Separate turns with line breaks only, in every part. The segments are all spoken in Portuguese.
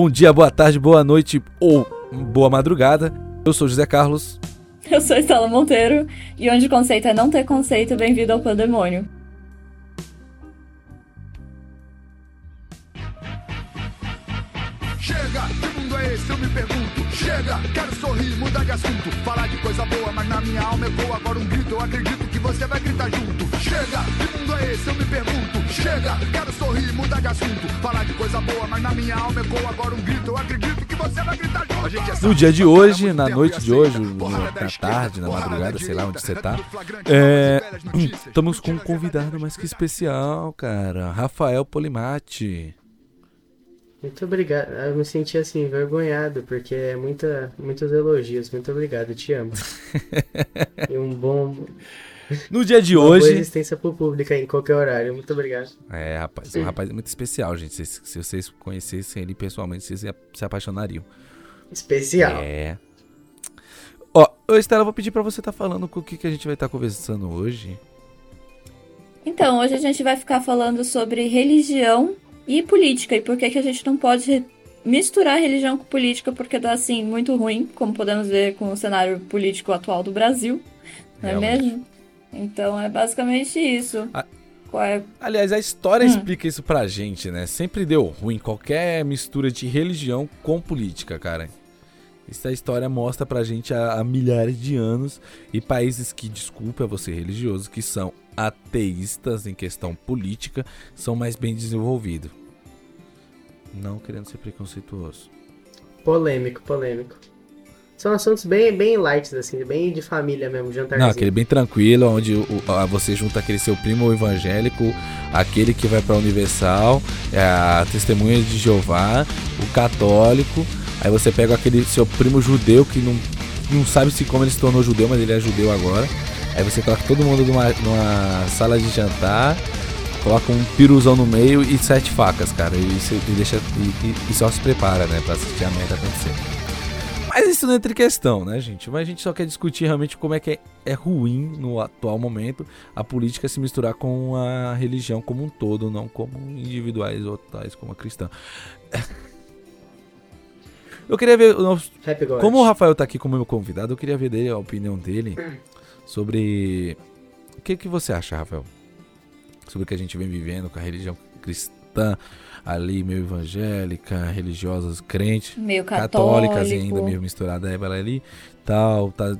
Bom dia, boa tarde, boa noite ou boa madrugada. Eu sou José Carlos.
Eu sou Estela Monteiro e onde conceito é não ter conceito, bem-vindo ao Pandemônio.
Chega, que mundo é esse? Eu me pergunto. Chega, quero sorrir, mudar de assunto. Falar de coisa boa, mas na minha alma ecoa agora um grito. Eu acredito que você vai gritar junto. Chega, que mundo é esse? Eu me pergunto. Chega, quero sorrir, mudar de assunto. Falar de coisa boa, mas na minha alma ecoa agora um grito. Eu acredito que você vai gritar junto. A gente é
No dia de
safado,
hoje, na noite de hoje, na tarde, na madrugada,
da
sei lá onde você tá. É,
notícias.
estamos com um convidado mais que especial, cara. Rafael Polimati.
Muito obrigado. Eu me senti assim, envergonhado, porque é muita, muitos elogios. Muito obrigado, te amo. e um bom.
No dia de
uma boa
hoje.
existência pro público aí, em qualquer horário. Muito obrigado.
É, rapaz, é um rapaz muito especial, gente. Se, se vocês conhecessem ele pessoalmente, vocês se, apaixonariam.
Especial.
É. Ó, Estela, eu vou pedir pra você estar falando com o que, que a gente vai estar conversando hoje.
Então, hoje a gente vai ficar falando sobre religião e política e por que, que a gente não pode misturar religião com política, porque dá assim muito ruim, como podemos ver com o cenário político atual do Brasil, não é
Realmente.
mesmo? Então é basicamente isso. Qual é
Aliás, a história
Hum.
explica isso pra gente, né? Sempre deu ruim qualquer mistura de religião com política, cara. Essa história mostra pra gente há, há milhares de anos e países que, desculpa você religioso, que são ateístas em questão política, são mais bem desenvolvidos. Não querendo ser preconceituoso.
Polêmico, polêmico. São assuntos bem, bem light, assim, bem de família mesmo, jantarzinho.
Não, aquele bem tranquilo, onde o- a- você junta aquele seu primo evangélico, aquele que vai pra Universal, é a testemunha de Jeová, o católico, aí você pega aquele seu primo judeu que não, não sabe se como ele se tornou judeu, mas ele é judeu agora. Aí você coloca todo mundo numa, numa sala de jantar, coloca um piruzão no meio e sete facas, cara. E, e deixa, e- e só se prepara, né, pra assistir a merda acontecer. Mas isso não entra em questão, né, gente? Mas a gente só quer discutir realmente como é que é, é ruim no atual momento a política se misturar com a religião como um todo, não como individuais ou tais como a cristã. Eu queria ver. o nosso-. Como o Rafael tá aqui como meu convidado, eu queria ver dele, a opinião dele sobre. O que, que você acha, Rafael? Sobre o que a gente vem vivendo com a religião cristã, ali meio evangélica, religiosas, crentes
meio católico.
católicas e ainda meio misturada ela ali, tal, tá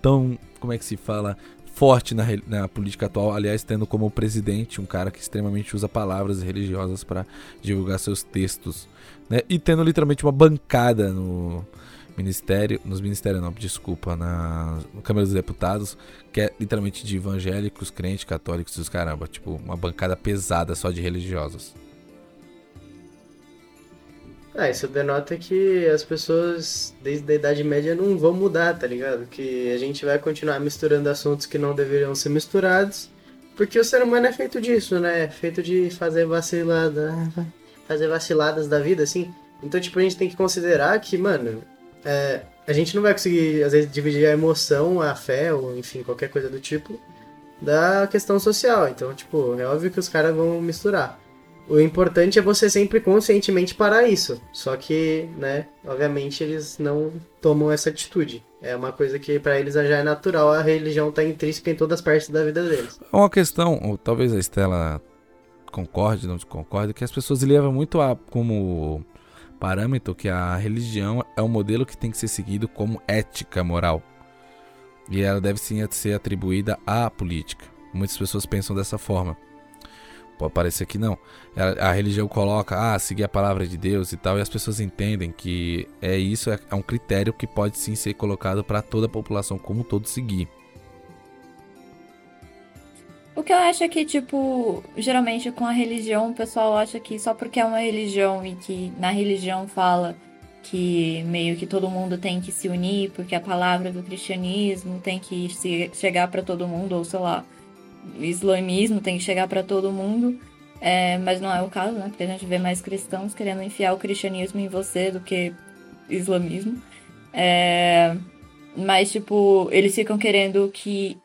tão, como é que se fala, forte na, na política atual, aliás, tendo como presidente um cara que extremamente usa palavras religiosas para divulgar seus textos, né? E tendo literalmente uma bancada no ministério, nos ministérios não, desculpa, na Câmara dos Deputados, que é literalmente de evangélicos, crentes, católicos e os caramba, tipo, uma bancada pesada só de religiosos.
Ah, isso denota que as pessoas desde a Idade Média não vão mudar, tá ligado? Que a gente vai continuar misturando assuntos que não deveriam ser misturados, porque o ser humano é feito disso, né? É feito de fazer vacilada, fazer vaciladas da vida, assim. Então, tipo, a gente tem que considerar que, mano, é, a gente não vai conseguir, às vezes, dividir a emoção, a fé, ou enfim, qualquer coisa do tipo, da questão social. Então, tipo, é óbvio que os caras vão misturar. O importante é você sempre conscientemente parar isso. Só que, né, obviamente eles não tomam essa atitude. É uma coisa que pra eles já é natural, a religião tá intrínseca em todas as partes da vida deles.
É uma questão, ou talvez a Estela concorde, não concorde, que as pessoas levam muito a, como parâmetro que a religião é um modelo que tem que ser seguido como ética moral. E ela deve sim ser atribuída à política. Muitas pessoas pensam dessa forma. Pode parecer que não. A, a religião coloca, ah, seguir a palavra de Deus e tal, e as pessoas entendem que é isso, é, é um critério que pode sim ser colocado para toda a população como um todo seguir.
O que eu acho é que, tipo, geralmente com a religião, o pessoal acha que só porque é uma religião e que na religião fala que meio que todo mundo tem que se unir, porque a palavra do cristianismo tem que chegar pra todo mundo, ou sei lá, islamismo tem que chegar pra todo mundo. É, mas não é o caso, né? Porque a gente vê mais cristãos querendo enfiar o cristianismo em você do que islamismo. É, mas, tipo, eles ficam querendo que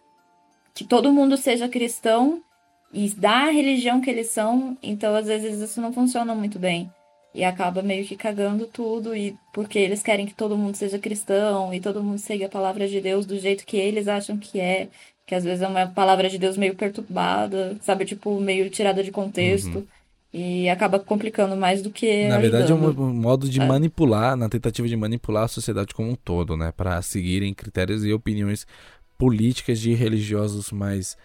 que todo mundo seja cristão e da religião que eles são, então às vezes isso não funciona muito bem. e acaba meio que cagando tudo e porque eles querem que todo mundo seja cristão e todo mundo siga a palavra de Deus do jeito que eles acham que é, que às vezes é uma palavra de Deus meio perturbada, sabe, tipo meio tirada de contexto.
Uhum.
E acaba complicando mais do que.
Na verdade, é um,
ajudando.
modo de
É.
manipular, na tentativa de manipular a sociedade como um todo, né? Para seguirem critérios e opiniões políticas de religiosos mais.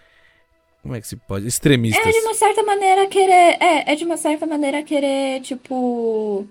Como é que se pode? Extremistas.
É de uma certa maneira querer. É, é de uma certa maneira querer, tipo.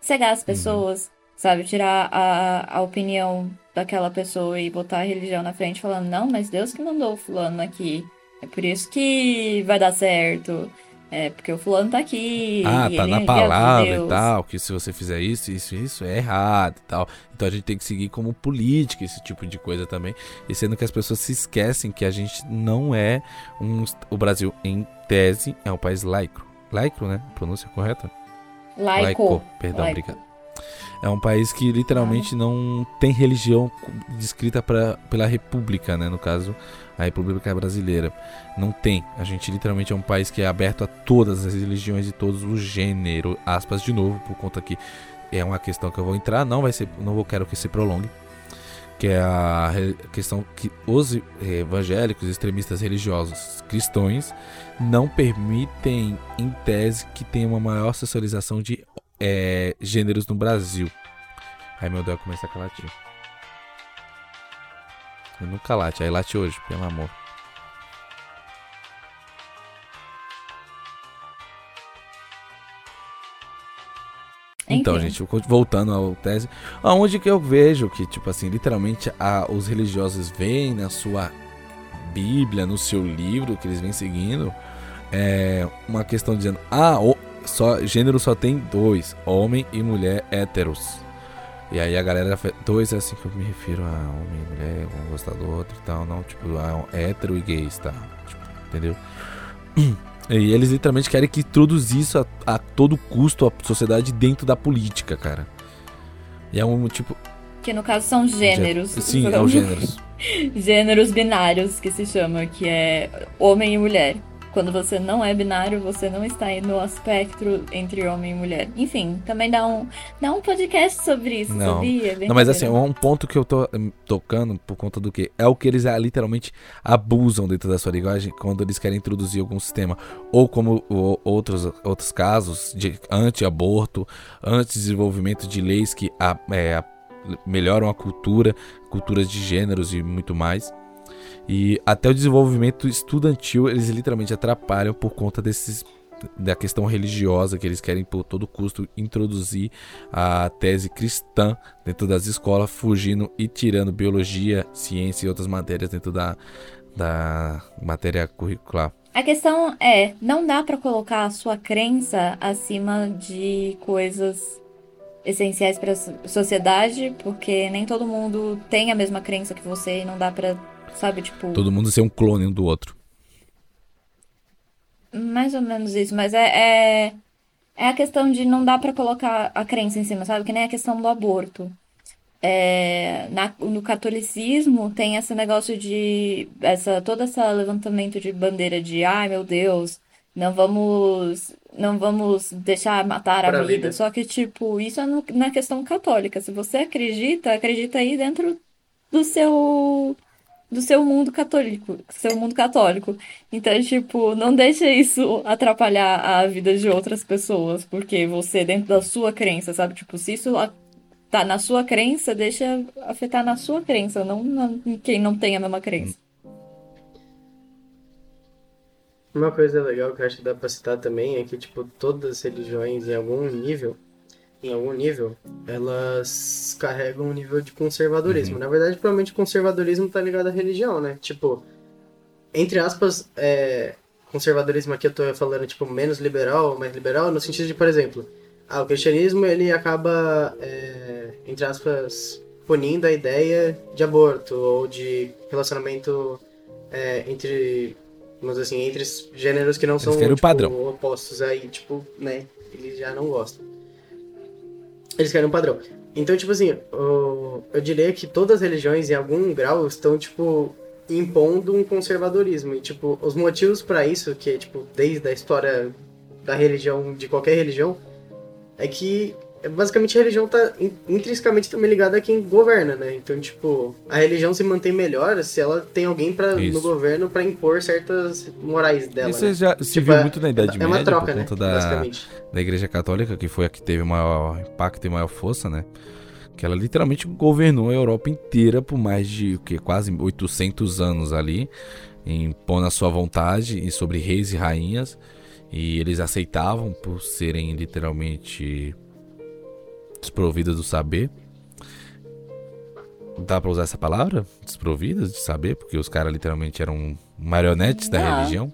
cegar
Uhum.
as pessoas, sabe? Tirar a, a opinião daquela pessoa e botar a religião na frente, falando, não, mas Deus que mandou o fulano aqui. É por isso que vai dar certo. É porque o fulano tá aqui.
Ah, tá na palavra e tal, que se você fizer isso, isso, isso é errado e tal. Então a gente tem que seguir como política esse tipo de coisa também. E sendo que as pessoas se esquecem que a gente não é um. O Brasil, em tese, é um país laico. Laico, né? Pronúncia correta?
Laico.
Perdão,
Laico.
obrigado. É um país que literalmente não tem religião descrita pra, pela República, né? No caso, a República Brasileira. Não tem. A gente literalmente é um país que é aberto a todas as religiões e todos os gêneros. Aspas de novo, por conta que é uma questão que eu vou entrar. Não vai ser. Não vou quero que se prolongue. Que é a questão que os eh, evangélicos, extremistas religiosos cristãos não permitem, em tese, que tenha uma maior socialização de é, gêneros no Brasil. Ai meu Deus, começa a latir. Eu nunca late, aí late hoje, pelo amor. Então,
Enfim.
gente, voltando ao tese, aonde que eu vejo que, tipo assim, literalmente a, os religiosos veem na sua Bíblia, no seu livro que eles vêm seguindo, é uma questão dizendo, ah, o, só, gênero só tem dois, homem e mulher héteros. E aí a galera, dois é assim que eu me refiro a homem e mulher, um gosta do outro e tal, não, tipo, a hétero e gays, tá? Tipo, entendeu? E eles literalmente querem que introduzir isso a, a todo custo a sociedade dentro da política, cara. E é um tipo.
Que no caso são gêneros.
Sim, é os gêneros.
Gêneros binários que se chama, que é homem e mulher. Quando você não é binário, você não está aí no aspecto entre homem e mulher. Enfim, também dá um, dá um podcast sobre isso,
Não.
sabia? Bem
Não, mas assim, um ponto que eu tô hum, tocando por conta do que? É o que eles ah, literalmente abusam dentro da sua linguagem quando eles querem introduzir algum sistema. Ou como outros, outros casos de anti-aborto, anti-desenvolvimento de leis que a- é, a- melhoram a cultura, culturas de gêneros e muito mais. E até o desenvolvimento estudantil eles literalmente atrapalham por conta desses da questão religiosa que eles querem por todo custo introduzir a tese cristã dentro das escolas, fugindo e tirando biologia, ciência e outras matérias dentro da, da matéria curricular.
A questão é, não dá pra colocar a sua crença acima de coisas essenciais pra so- sociedade, porque nem todo mundo tem a mesma crença que você e não dá pra, sabe, tipo,
Todo mundo ser um clone um do outro.
mais ou menos isso, mas é, é, é a questão de não dá pra colocar a crença em cima, sabe? Que nem a questão do aborto. É, na- no catolicismo tem esse negócio de essa todo esse levantamento de bandeira de ai meu Deus, não vamos não vamos deixar matar a vida.
vida.
Só que tipo, isso é no- na questão católica. Se você acredita, acredita aí dentro do seu do seu mundo católico, seu mundo católico. Então, tipo, não deixa isso atrapalhar a vida de outras pessoas, porque você dentro da sua crença, sabe? Tipo, se isso tá na sua crença, deixa afetar na sua crença, não na, em quem não tem a mesma crença.
Uma coisa legal que eu acho que dá pra citar também é que, tipo, todas as religiões, em algum nível, em algum nível, elas carregam um nível de conservadorismo. Na verdade, provavelmente o conservadorismo tá ligado à religião, né? Tipo, entre aspas, é, conservadorismo aqui eu tô falando, tipo, menos liberal, mais liberal, no sentido de, por exemplo, ah, o cristianismo, ele acaba, é, entre aspas, punindo a ideia de aborto ou de relacionamento é, entre vamos assim, entre gêneros que não são tipo,
padrão.
opostos aí, tipo, né, eles já não gostam. Eles querem um padrão. Então, tipo assim, eu diria que todas as religiões, em algum grau, estão, tipo, impondo um conservadorismo. E, tipo, os motivos pra isso, que é, tipo, desde a história da religião, de qualquer religião, é que basicamente a religião tá in- intrinsecamente também ligada a quem governa, né? Então, tipo, a religião se mantém melhor se ela tem alguém pra,
Isso.
no governo pra impor certas morais dela.
Isso
né?
já se
Tipo,
viu
é-
muito na Idade
é uma
Média
troca,
por
né?
conta da,
Basicamente.
da Igreja Católica, que foi a que teve maior impacto e maior força, né? Que ela literalmente governou a Europa inteira por mais de o que, quase 800 anos ali, impondo a sua vontade e sobre reis e rainhas. E eles aceitavam por serem literalmente desprovidas do saber. Dá pra usar essa palavra? Desprovidas de saber? Porque os caras literalmente eram marionetes da
Dá.
religião?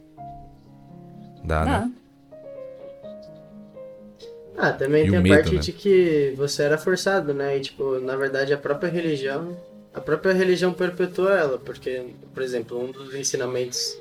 Dá, né?
Ah,
também
E
tem a
medo,
parte
né?
de que você era forçado, né? E, tipo, na verdade, a própria religião... A própria religião perpetua ela, porque, por exemplo, um dos ensinamentos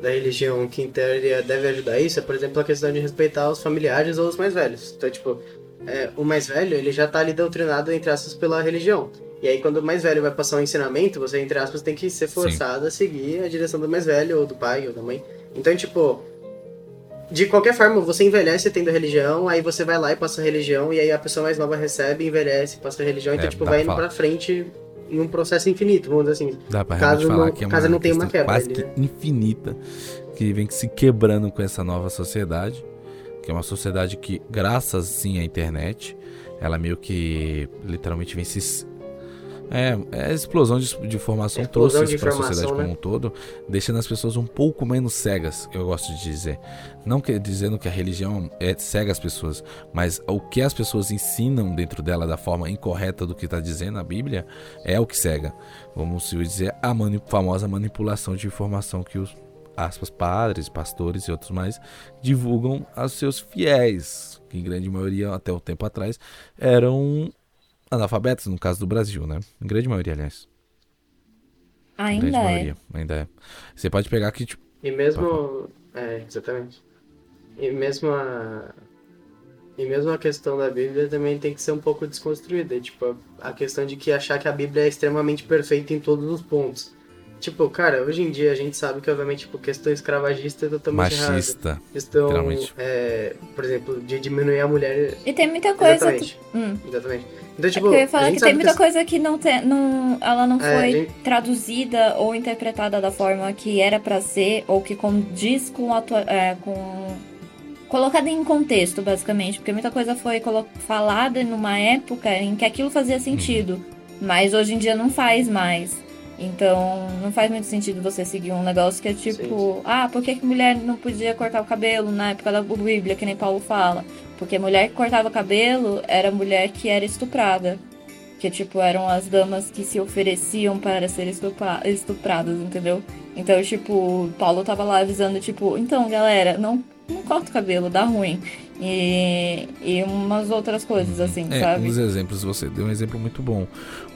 da religião que, em teoria, deve ajudar isso é, por exemplo, a questão de respeitar os familiares ou os mais velhos. Então, tipo, é, o mais velho, ele já tá ali doutrinado, entre aspas, pela religião. E aí, quando o mais velho vai passar um ensinamento, você, entre aspas, tem que ser
Sim.
forçado a seguir a direção do mais velho, ou do pai, ou da mãe. Então, tipo, de qualquer forma, você envelhece tendo religião, aí você vai lá e passa a religião, e aí a pessoa mais nova recebe, envelhece, passa a religião, então,
É,
tipo, vai indo
falar.
pra frente em um processo infinito, vamos dizer assim.
Dá pra
Caso
falar
não-
que é
caso não tenha uma quebra
quase
ali,
que
né?
infinita que vem se quebrando com essa nova sociedade, que é uma sociedade que, graças sim à internet, ela meio que literalmente vem se é, é a explosão de, de informação
Explosão
trouxe isso para a sociedade
né?
como um todo, deixando as pessoas um pouco menos cegas, eu gosto de dizer. Não que, dizendo que a religião é cega as pessoas, mas o que as pessoas ensinam dentro dela da forma incorreta do que está dizendo a Bíblia é o que cega. Vamos dizer a mani- famosa manipulação de informação que os aspas, padres, pastores e outros mais divulgam aos seus fiéis, que em grande maioria até o tempo atrás eram analfabetos, no caso do Brasil, né? Em grande maioria, aliás. Em
ainda
grande
é.
maioria, ainda é. Você pode pegar aqui, tipo,
E mesmo. É, exatamente. E mesmo a. E mesmo a questão da Bíblia também tem que ser um pouco desconstruída. Tipo, a a questão de que achar que a Bíblia é extremamente perfeita em todos os pontos. Tipo, cara, hoje em dia a gente sabe que, obviamente, tipo, questão escravagista é totalmente errada.
machista.
Questão,
literalmente.
é, por exemplo, de diminuir a mulher.
E tem muita coisa.
Exatamente.
Hum.
Exatamente. Então,
É
tipo,
porque eu ia
a
falar que tem muita
as-
coisa que não tem, não, ela não
É,
foi
gente-
traduzida ou interpretada da forma que era pra ser ou que condiz com a tua, é, com colocada em contexto, basicamente, porque muita coisa foi colo- falada numa época em que aquilo fazia sentido, mas hoje em dia não faz mais. Então, não faz muito sentido você seguir um negócio que é tipo, ah, por que, que mulher não podia cortar o cabelo na época da Bíblia, que nem Paulo fala? Porque mulher que cortava cabelo era mulher que era estuprada. Que, tipo, eram as damas que se ofereciam para ser estupra- estupradas, entendeu? Então, tipo, Paulo tava lá avisando, tipo, então, galera, não, não corta o cabelo, dá ruim. E, e umas outras coisas, assim,
É, um
sabe?
dos exemplos, você deu um exemplo muito bom.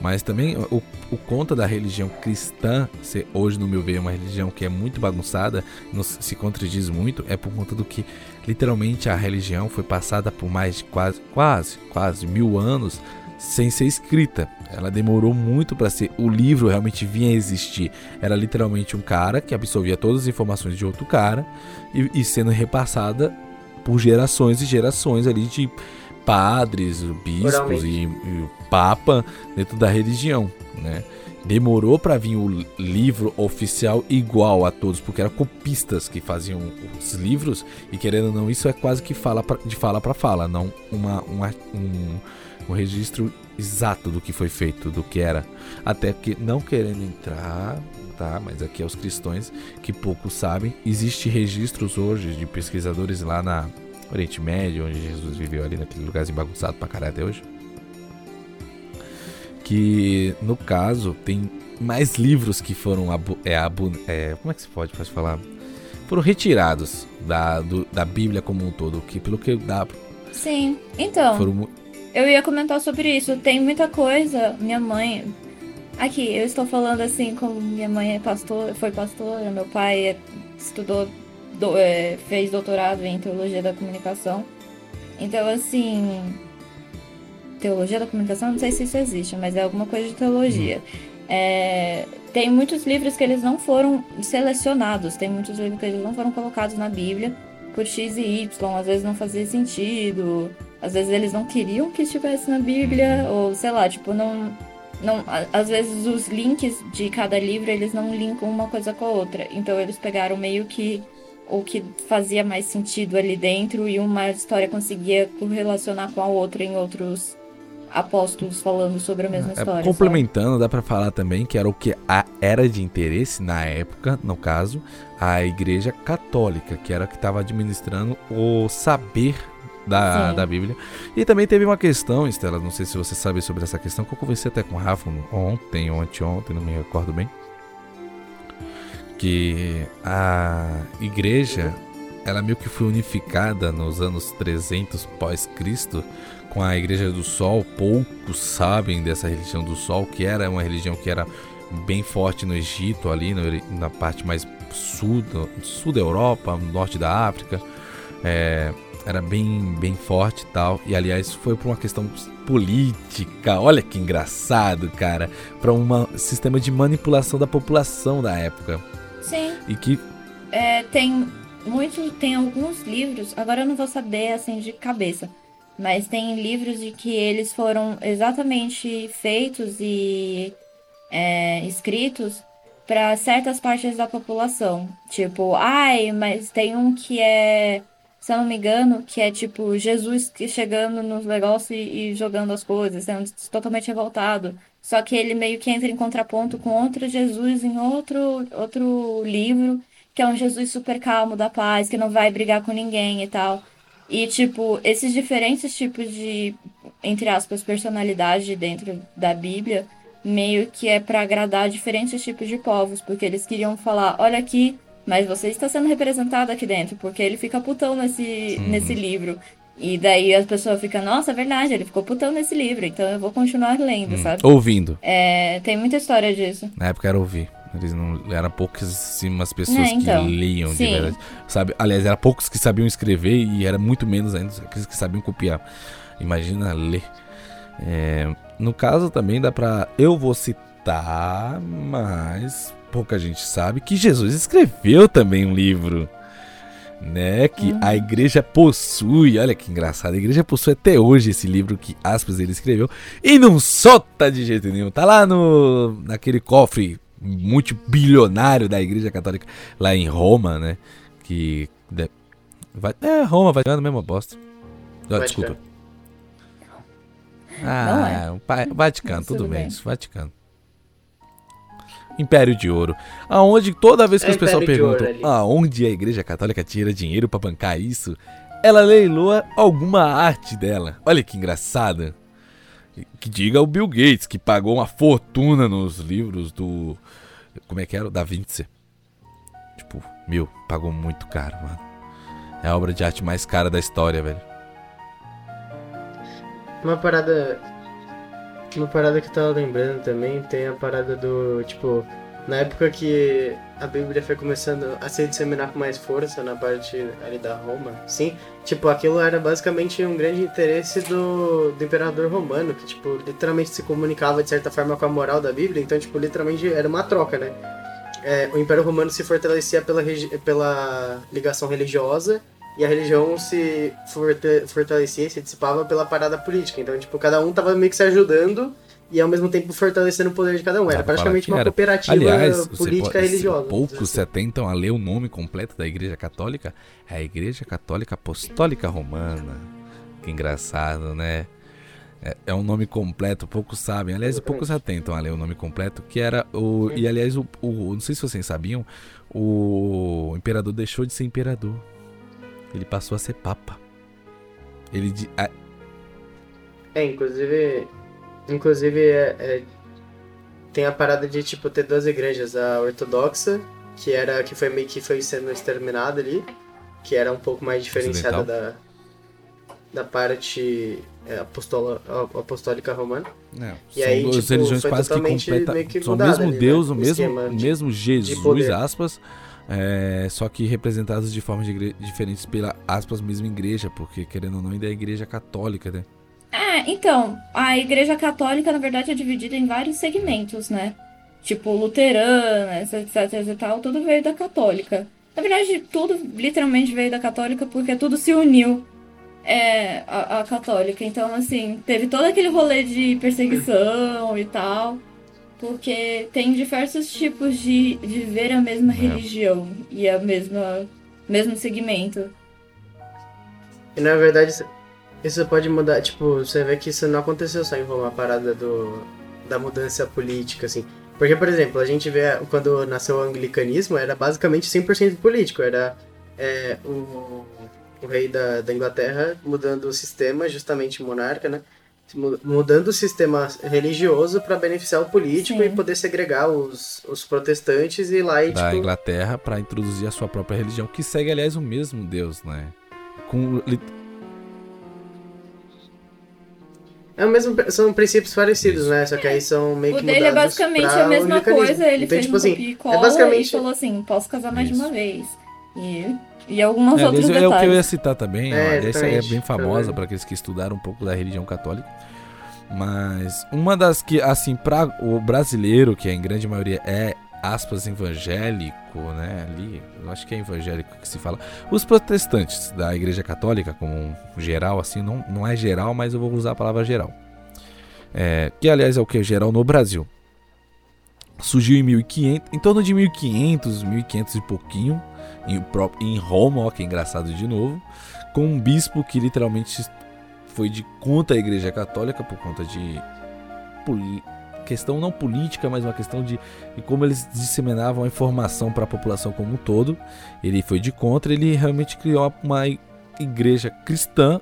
Mas também o, o conta da religião cristã, ser hoje, no meu ver, uma religião que é muito bagunçada, não se se contradiz muito, é por conta do que literalmente a religião foi passada por mais de quase, quase, quase mil anos sem ser escrita. Ela demorou muito para ser. O livro realmente vinha a existir. Era literalmente um cara que absorvia todas as informações de outro cara e, e sendo repassada por gerações e gerações ali de padres, bispos e, e papa dentro da religião, né? Demorou para vir o livro oficial igual a todos, porque eram copistas que faziam os livros e querendo ou não isso é quase que fala pra, de fala para fala, não uma, uma- um, um registro exato do que foi feito, do que era. Até que não querendo entrar, tá? Mas aqui é os cristãos que poucos sabem, existe registros hoje de pesquisadores lá na Oriente Médio, onde Jesus viveu ali naquele lugarzinho bagunçado pra caralho até hoje. Que no caso tem mais livros que foram abu, é, abu, é, como é que se pode, pode falar? Foram retirados da, do- da Bíblia como um todo, que pelo que dá,
Sim. Então,
foram
Eu ia comentar sobre isso. Tem muita coisa. Minha mãe. Aqui, eu estou falando assim, como minha mãe é pastor, foi pastora, meu pai é- estudou, do- é, fez doutorado em teologia da comunicação. Então, assim. Teologia da comunicação, não sei se isso existe, mas é alguma coisa de teologia. É, tem muitos livros que eles não foram selecionados, tem muitos livros que eles não foram colocados na Bíblia por X e Y, às vezes não fazia sentido. Às vezes eles não queriam que estivesse na Bíblia, ou sei lá, tipo, não. Não às vezes os links de cada livro eles não linkam uma coisa com a outra. Então eles pegaram meio que o que fazia mais sentido ali dentro e uma história conseguia correlacionar com a outra em outros apóstolos falando sobre a mesma é, história.
Complementando, sabe? dá para falar também que era o que a, era de interesse na época, no caso, a Igreja Católica, que era a que estava administrando o saber da, da Bíblia. E também teve uma questão, Estela, não sei se você sabe sobre essa questão, que eu conversei até com o Rafa ontem, ontem, ontem, não me recordo bem. Que a igreja, ela meio que foi unificada nos anos 300 pós-Cristo com a Igreja do Sol. Poucos sabem dessa religião do Sol, que era uma religião que era bem forte no Egito, ali no, na parte mais sul, sul da Europa, norte da África. É, era bem, bem forte e tal. E aliás, foi por uma questão política. Olha que engraçado, cara. Para um sistema de manipulação da população da época.
Sim.
E que.
É, tem muito. Tem alguns livros, agora eu não vou saber assim de cabeça. Mas tem livros de que eles foram exatamente feitos e é, escritos para certas partes da população. Tipo, ai, mas tem um que é se eu não me engano, que é tipo Jesus chegando nos negócios e, e jogando as coisas, sendo totalmente revoltado. Só que ele meio que entra em contraponto com outro Jesus em outro, outro livro, que é um Jesus super calmo, da paz, que não vai brigar com ninguém e tal. E, tipo, esses diferentes tipos de, entre aspas, personalidade dentro da Bíblia, meio que é para agradar diferentes tipos de povos, porque eles queriam falar: olha aqui, mas você está sendo representado aqui dentro, porque ele fica putão nesse, nesse livro. E daí as pessoas ficam, nossa, é verdade, ele ficou putão nesse livro, então eu vou continuar lendo, hum. sabe?
Ouvindo.
É, tem muita história disso.
Na época era ouvir. Eles não eram pouquíssimas pessoas é, então, que liam sim. de verdade. Sabe? Aliás, eram poucos que sabiam escrever e era muito menos ainda aqueles que sabiam copiar. Imagina ler. É, no caso também dá pra. Eu vou citar, mas pouca gente sabe que Jesus escreveu também um livro. Né, que uhum. a igreja possui, olha que engraçado, a igreja possui até hoje esse livro que aspas ele escreveu e não solta de jeito nenhum. Tá lá no naquele cofre multibilionário da igreja católica lá em Roma, né? Que vai, é Roma, vai na mesma bosta. Desculpa. Ah, é. Vaticano, tudo bem, Vaticano. Império de Ouro. Aonde toda vez que é as pessoas perguntam aonde a Igreja Católica tira dinheiro para bancar isso, ela leiloa alguma arte dela. Olha que engraçada. Que diga o Bill Gates, que pagou uma fortuna nos livros do. Como é que era? Da Vinci. Tipo, meu, pagou muito caro, mano. É a obra de arte mais cara da história, velho.
Uma parada uma parada que eu tava lembrando também tem a parada do, tipo, na época que a Bíblia foi começando a se disseminar com mais força na parte ali da Roma, sim, tipo, aquilo era basicamente um grande interesse do, do imperador romano, que, tipo, literalmente se comunicava de certa forma com a moral da Bíblia, então, tipo, literalmente era uma troca, né? É, o Império Romano se fortalecia pela, pela ligação religiosa e a religião se fortalecia e se dissipava pela parada política. Então, tipo, cada um tava meio que se ajudando e ao mesmo tempo fortalecendo o poder de cada um. Era praticamente uma era. cooperativa Aliás, política pode, religiosa.
Poucos se atentam a ler o nome completo da Igreja Católica. É a Igreja Católica Apostólica Romana. Que engraçado, né? É, é um nome completo, poucos sabem. Aliás, Exatamente. poucos atentam a ler o nome completo, que era o. E aliás, o, o, não sei se vocês sabiam, o imperador deixou de ser imperador. Ele passou a ser papa. Ele. De, a...
É, inclusive. Inclusive, é, é, tem a parada de tipo ter duas igrejas, a ortodoxa, que era que foi meio que foi sendo exterminada ali, que era um pouco mais diferenciada da, da parte é, apostola, apostólica romana.
É, e são aí, duas tipo, religiões quase que completas. São o mesmo ali, Deus, né? o mesmo, mesmo Jesus, aspas, é, só que representados de formas de diferentes pela aspas mesma igreja, porque querendo ou não ainda é a igreja católica, né?
É, então, a igreja católica na verdade é dividida em vários segmentos, né? Tipo, luterana, etc e tal, tudo veio da católica. Na verdade, tudo literalmente veio da católica porque tudo se uniu é a, a católica. Então, assim, teve todo aquele rolê de perseguição e tal. Porque tem diversos tipos de, de ver a mesma religião e a mesma mesmo segmento.
E na verdade, isso- isso pode mudar, tipo, você vê que isso não aconteceu só em Roma, a parada do, da mudança política, assim. Porque, por exemplo, a gente vê quando nasceu o anglicanismo, era basicamente 100% político, era é, o, o rei da, da Inglaterra mudando o sistema, justamente monarca, né? Mu- Mudando o sistema religioso para beneficiar o político
Sim.
e poder segregar os, os protestantes e lá e,
da
tipo,
Inglaterra para introduzir a sua própria religião, que segue, aliás, o mesmo Deus, né? Com,
É o mesmo, são princípios parecidos,
Isso.
né? Só que aí são meio
O
que
dele é basicamente a mesma coisa, ele
então,
fez
tipo
um
assim,
copia e
é
cola
basicamente
e falou assim, posso casar mais
Isso.
de uma vez. E, e alguns
É,
outros
aliás, é o que eu ia
detalhes.
citar também.
É,
ó, essa é
exatamente.
bem famosa para aqueles que estudaram um pouco da religião católica. Mas uma das que, assim, para o brasileiro, que em grande maioria é, aspas, evangélico, né? Ali, eu acho que é evangélico que se fala. Os protestantes da Igreja Católica, como um geral, assim, não, não é geral, mas eu vou usar a palavra geral. É, que, aliás, é o que? Geral no Brasil. Surgiu em 1500, em torno de 1500, 1500 e pouquinho, em, em Roma, ó, que engraçado de novo, com um bispo que literalmente foi de contra a Igreja Católica por conta de questão não política, mas uma questão de, de como eles disseminavam a informação para a população como um todo. Ele foi de contra, ele realmente criou uma igreja cristã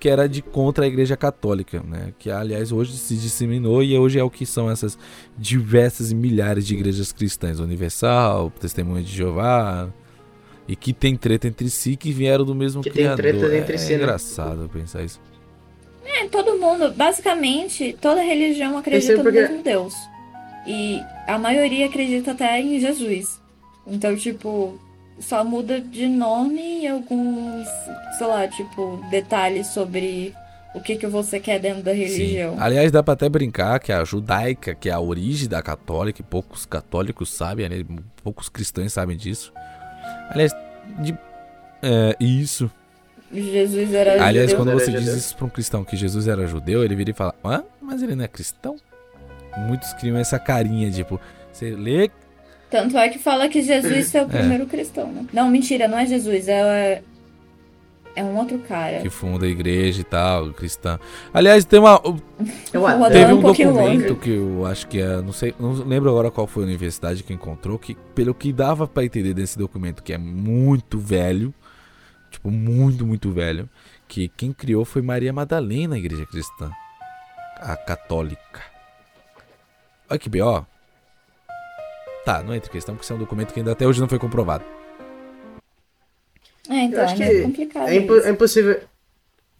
que era de contra a Igreja Católica, né? Que aliás hoje se disseminou e hoje é o que são essas diversas milhares de igrejas cristãs, Universal, Testemunha de Jeová, e que tem treta entre si que vieram do mesmo
Que tem
criador.
tretas entre
é
si, né?
engraçado pensar isso.
É, todo mundo, basicamente, toda religião acredita no
porque-
mesmo Deus. E a maioria acredita até em Jesus. Então, tipo, só muda de nome e alguns, sei lá, tipo, detalhes sobre o que, que você quer dentro da religião.
Sim. Aliás, dá pra até brincar que a judaica, que é a origem da católica, e poucos católicos sabem, né? poucos cristãos sabem disso. Aliás, de, é, isso.
Jesus era
Aliás,
judeu.
quando
Era
você diz isso pra um cristão que Jesus era judeu, ele vira e fala: Hã? Mas ele não é cristão? Muitos criam essa carinha, tipo, você lê.
Tanto é que fala que Jesus é o primeiro cristão, né? Não, mentira, não é Jesus, é, é um outro cara.
Que funda a igreja e tal, cristã. Aliás, tem uma.
Eu
Teve
um
um documento
longe.
que eu acho que é, não sei, não lembro agora qual foi a universidade que encontrou, que pelo que dava pra entender desse documento, que é muito velho, tipo, muito, muito velho, que quem criou foi Maria Madalena, a igreja cristã, a católica. Olha que B.O. Tá, não entra em questão, porque isso é um documento que ainda até hoje não foi comprovado.
É, então,
Eu acho
é
que
complicado.
É, impo-
isso.
é impossível.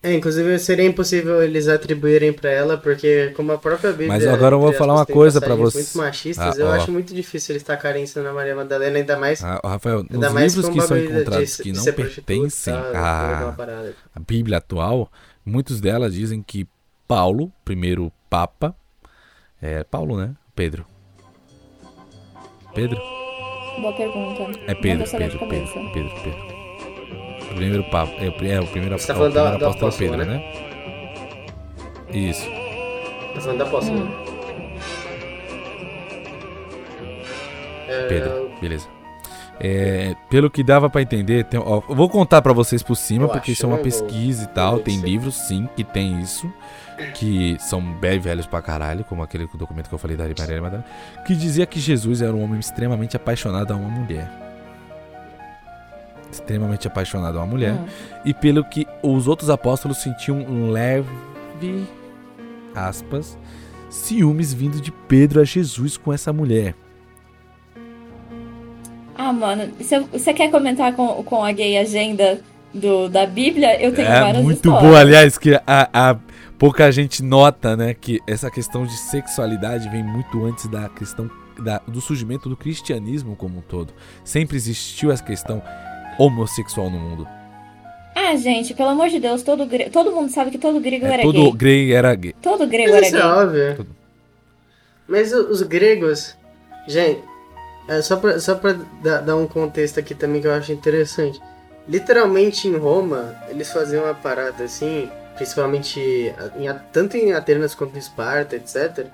É, inclusive seria impossível eles atribuírem pra ela, porque como a própria Bíblia.
Mas agora eu vou falar uma coisa pra
passagens
você.
Muito machistas,
Ah,
eu
ó.
acho muito difícil eles tacarem isso na Maria Madalena, ainda mais.
Ah, Rafael, nos
ainda mais
livros que são encontrados
de
que não pertencem
tal,
a, Bíblia atual, muitos delas dizem que Paulo, primeiro Papa, é Paulo, né? Pedro. Pedro?
Boa pergunta.
É Pedro, Pedro, Pedro. Pedro, Pedro. O primeiro Papa, é, é o primeiro,
Você tá
é o
falando da- do
apóstolo
apóstolo,
Pedro,
né?
né? Isso.
Tá falando da apóstola.
Hum.
né? É,
Pedro, beleza. É, pelo que dava pra entender, tem- ó, eu vou contar pra vocês por cima,
Eu
porque isso é uma
não vou-
pesquisa e tal. Tem livros, sim, que tem isso, que são bem velhos pra caralho, como aquele documento que eu falei da Maria Madalena, que dizia que Jesus era um homem extremamente apaixonado a uma mulher. Extremamente apaixonado a uma mulher.
Hum.
E pelo que os outros apóstolos sentiam um leve, aspas, ciúmes vindo de Pedro a Jesus com essa mulher.
Ah, mano, você quer comentar com, com a gay agenda do, da Bíblia? Eu tenho
É
várias
muito
histórias.
boa, aliás, que a, a- pouca gente nota, né, que essa questão de sexualidade vem muito antes da questão da- do surgimento do cristianismo como um todo. Sempre existiu essa questão homossexual no mundo.
Ah, gente, pelo amor de Deus, todo, gre... todo mundo sabe que todo grego
É,
era
todo
gay.
grego era gay.
Todo grego
Mas
era
isso é
gay.
óbvio.
Tudo.
Mas os gregos. Gente, é só pra, só pra dar, dar um contexto aqui também que eu acho interessante. literalmente em Roma, eles faziam uma parada assim, principalmente em, tanto em Atenas quanto em Esparta, etc.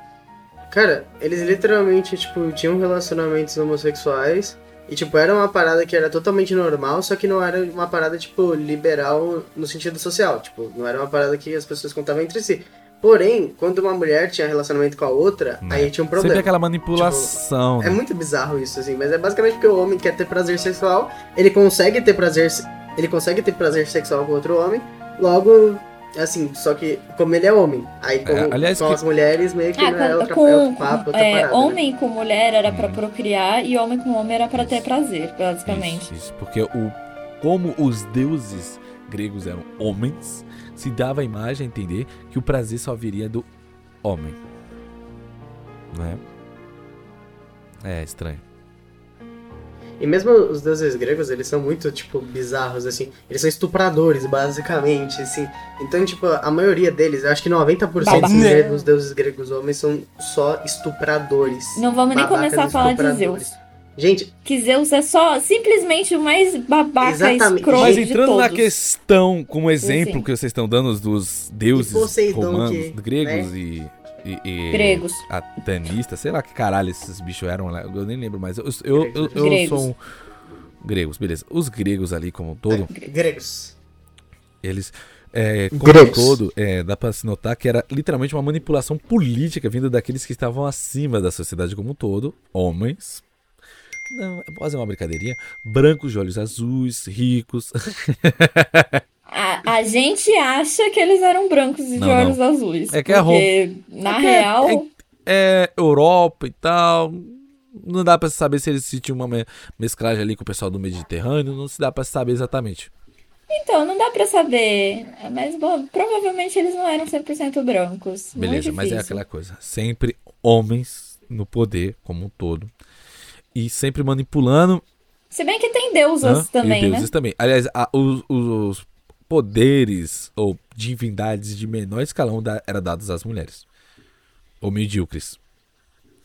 Cara, eles literalmente, tipo, tinham relacionamentos homossexuais e, tipo, era uma parada que era totalmente normal, só que não era uma parada, tipo, liberal no sentido social. Tipo, não era uma parada que as pessoas contavam entre si. Porém, quando uma mulher tinha relacionamento com a outra,
Né.
aí tinha um problema.
Sempre aquela manipulação.
É
né?
muito bizarro isso, assim, mas é basicamente porque o homem quer ter prazer sexual, ele consegue ter prazer, ele consegue ter prazer sexual com outro homem, logo, assim, só que como ele é homem, aí como,
É, aliás,
com
que-
as mulheres meio que
Ah,
não é,
com,
outra,
com-
é outro papo, outra
é,
parada. né?
homem com mulher era pra
Hum.
procriar e homem com homem era pra ter prazer, basicamente.
Isso, isso, porque o, como os deuses gregos eram homens, se dava a imagem a entender que o prazer só viria do homem. Né? É estranho.
E mesmo os deuses gregos, eles são muito, tipo, bizarros, assim. Eles são estupradores, basicamente, assim. Então, tipo, a maioria deles, eu acho que 90%
Babaca.
dos- dos deuses gregos homens são só estupradores.
Não vamos nem começar a falar de. Zeus.
Gente,
Que Zeus é só simplesmente o mais babaca
Exatamente.
escroto
Mas
de
entrando
todos.
na questão, como exemplo
sim.
que vocês estão dando dos deuses
Poseidon,
romanos,
que,
gregos
né?
e, e, e
Gregos.
atanistas, sei lá que caralho esses bichos eram, lá, eu nem lembro mais. Eu, eu, eu, eu sou um... Gregos, beleza. Os gregos ali como um todo,
gregos.
eles é, como
Gregos.
um todo, é, dá pra se notar que era literalmente uma manipulação política vinda daqueles que estavam acima da sociedade como um todo, homens. Não, posso fazer uma brincadeirinha. Brancos de olhos azuis, ricos.
A, a gente acha que eles eram brancos e de
Não, não.
olhos azuis.
É que é
porque, na
É é-
real,
é- é Europa e tal. Não dá pra saber se eles se tinham uma me- mesclagem ali com o pessoal do Mediterrâneo. Não se dá pra saber exatamente.
então, não dá pra saber. Mas, bom, provavelmente eles não eram 100% brancos. Muito
Beleza, mas é aquela coisa. Sempre homens no poder como um todo. E sempre manipulando.
Se bem que tem deusas
Hã?
também,
e
né?
deuses também. Aliás, a- os, os poderes ou divindades de menor escalão da, eram dados às mulheres. Ou medíocres.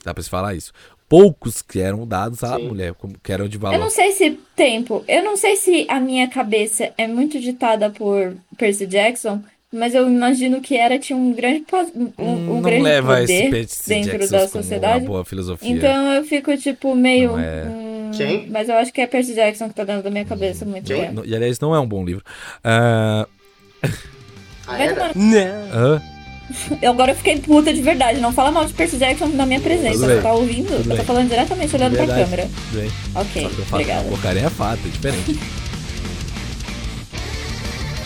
Dá pra se falar isso. Poucos que eram dados à
Sim.
mulher, como, que eram de
Eu
valor.
não sei se tempo. Eu não sei se a minha cabeça é muito ditada por Percy Jackson, mas eu imagino que era tinha um grande um, um
Hum, não
grande
leva esse
poder
Percy
dentro
Jackson
da
como
sociedade.
uma boa filosofia.
Então eu fico tipo meio
Não é.
hum,
Quem?
mas eu acho que é Percy Jackson que tá dentro da minha cabeça muito
Quem?
tempo.
Não- E aliás, não é um bom livro. Ah,
Ah,
Vai
era?
hã?
Eu agora eu fiquei puta de verdade. Não fala mal de Percy Jackson na minha presença. Você tá ouvindo?
Tudo
eu tô falando diretamente olhando pra
Verdade.
câmera.
Tudo bem.
Ok, obrigada.
porcaria é fato, é diferente.